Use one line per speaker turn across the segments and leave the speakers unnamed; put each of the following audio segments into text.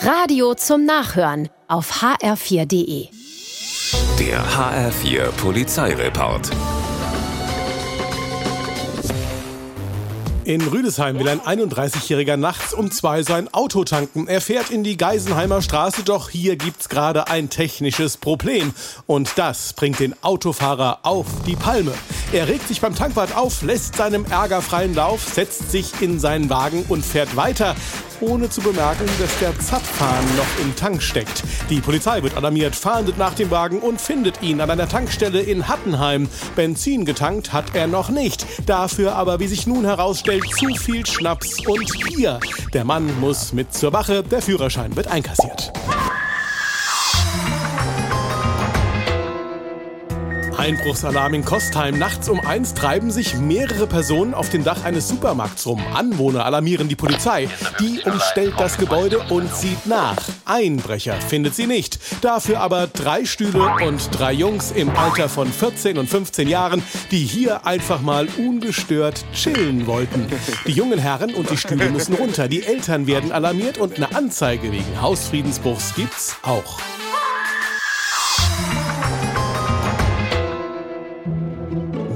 Radio zum Nachhören auf hr4.de.
Der HR4 Polizeireport.
In Rüdesheim will ein 31-Jähriger nachts um zwei sein Auto tanken. Er fährt in die Geisenheimer Straße, doch hier gibt's gerade ein technisches Problem. Und das bringt den Autofahrer auf die Palme. Er regt sich beim Tankwart auf, lässt seinem Ärger freien Lauf, setzt sich in seinen Wagen und fährt weiter ohne zu bemerken, dass der Zapfhahn noch im Tank steckt. Die Polizei wird alarmiert, fahndet nach dem Wagen und findet ihn an einer Tankstelle in Hattenheim. Benzin getankt hat er noch nicht. Dafür aber, wie sich nun herausstellt, zu viel Schnaps und Bier. Der Mann muss mit zur Wache, der Führerschein wird einkassiert. Einbruchsalarm in Kostheim. Nachts um eins treiben sich mehrere Personen auf dem Dach eines Supermarkts rum. Anwohner alarmieren die Polizei. Die umstellt das Gebäude und sieht nach. Einbrecher findet sie nicht. Dafür aber drei Stühle und drei Jungs im Alter von 14 und 15 Jahren, die hier einfach mal ungestört chillen wollten. Die jungen Herren und die Stühle müssen runter. Die Eltern werden alarmiert und eine Anzeige wegen Hausfriedensbruchs gibt's auch.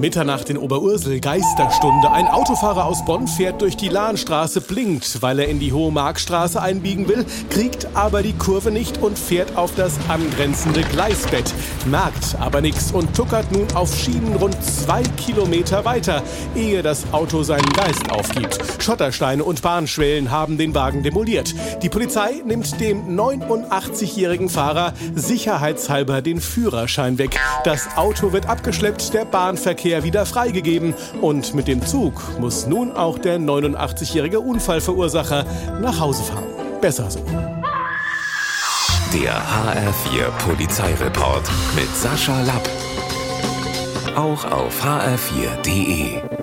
Mitternacht in Oberursel, Geisterstunde. Ein Autofahrer aus Bonn fährt durch die Lahnstraße, blinkt, weil er in die Hohe Markstraße einbiegen will, kriegt aber die Kurve nicht und fährt auf das angrenzende Gleisbett. Merkt aber nichts und tuckert nun auf Schienen rund zwei Kilometer weiter, ehe das Auto seinen Geist aufgibt. Schottersteine und Bahnschwellen haben den Wagen demoliert. Die Polizei nimmt dem 89-jährigen Fahrer sicherheitshalber den Führerschein weg. Das Auto wird abgeschleppt, der Bahnverkehr Verkehr wieder freigegeben und mit dem Zug muss nun auch der 89-jährige Unfallverursacher nach Hause fahren. Besser so.
Der HR4 Polizeireport mit Sascha Lapp. Auch auf hr4.de.